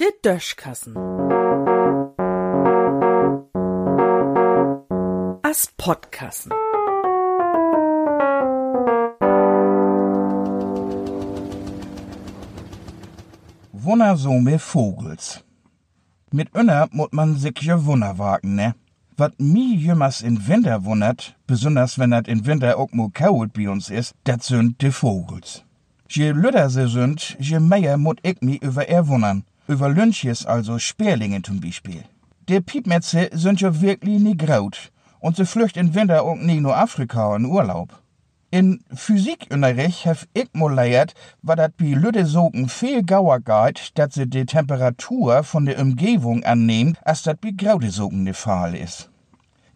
De Döschkassen. As Podkassen. Wunnersome Vogels. Mit Önner muss man sich ja Wunder wagen, ne? Wat mi jümmers in Winter wundert, besonders wenn dat in Winter auch mo kalt bei uns ist, dat sind de Vogels. Je lüder sie sind, je mehr mut ich mi über er wundern. Über Lynches, also Sperlinge zum Beispiel. De Piepmetze sind ja wirklich nie graut. Und sie flücht in Winter auch nie nur Afrika in Urlaub. In Physikunterricht hef ich mal leiert, war dat bi Lüde sogen viel gauer geht, dat sie die Temperatur von der Umgebung annehmen, als dat bi graude sogen de Fall is.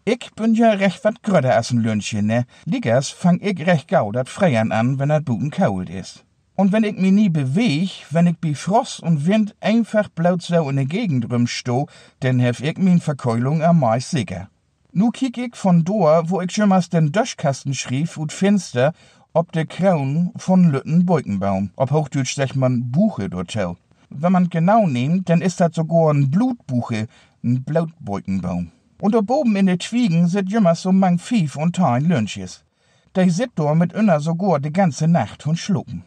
Ich bin ja recht wat gröder als ein Lünchen, ne? Liggers fang ich recht gau dat Freiern an, wenn dat Buten kalt is. Und wenn ich mich nie beweg, wenn ich bi Frost und Wind einfach blaut so in der Gegend rumsto, dann hef ich min Verkeulung am meist sicher. Nu kiek ich von dor, wo ich jemals den Döschkasten schrieb und finster, ob de Kraun von Lütten Beukenbaum. Ob Hochdeutsch sagt man Buche dort tell. Wenn man genau nimmt, dann ist das sogar ein Blutbuche, ein Blautbeukenbaum. Und da oben in de Twiegen sit jemals so mang Vieh und Tein Lünches. De sit dort mit inner sogar die ganze Nacht und schlucken.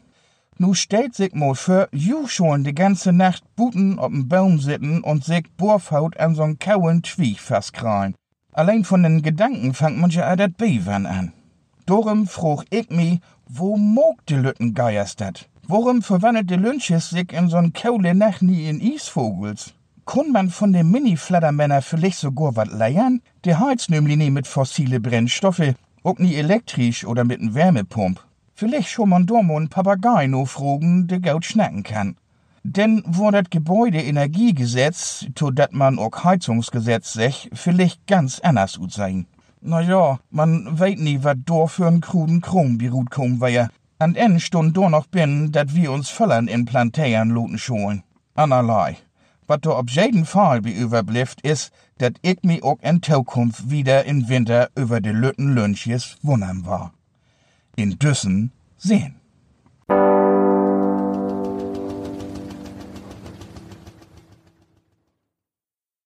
Nu stellt sich mal für, ju schon die ganze Nacht Buten ob'm Baum sitten und sich Bohrfaut an so'n kauen Twieg festkrallen. Allein von den Gedanken fangt man ja dat Bevern an. Dorum frug ich mi, wo mog de Lütten geiers dat? Worum verwandelt de Lynches sich in so'n kaule Nacht nie in Isvogels? Kun man von den Mini-Flattermänner vielleicht sogar wat leiern? Der heizt nämlich nie mit fossile Brennstoffe, auch nie elektrisch oder mit n Wärmepump. Vielleicht schon man dormo n Papagei no fragen, der gaut schnacken kann. Denn wo das Gebäudeenergiegesetz, to dat man auch Heizungsgesetz sech, vielleicht ganz anders ut sein. Na ja, man weet nie, wat do für n kruden Krom beruht kom wär. An en stund do noch bin, dat wir uns vollern in Plantäern loten scholen. Anerlei. Wat do ob jeden Fall bi überblifft is, dat ich mi auch in Zukunft wieder in Winter über de Lütten Lünches wundern war. In Düssen sehen.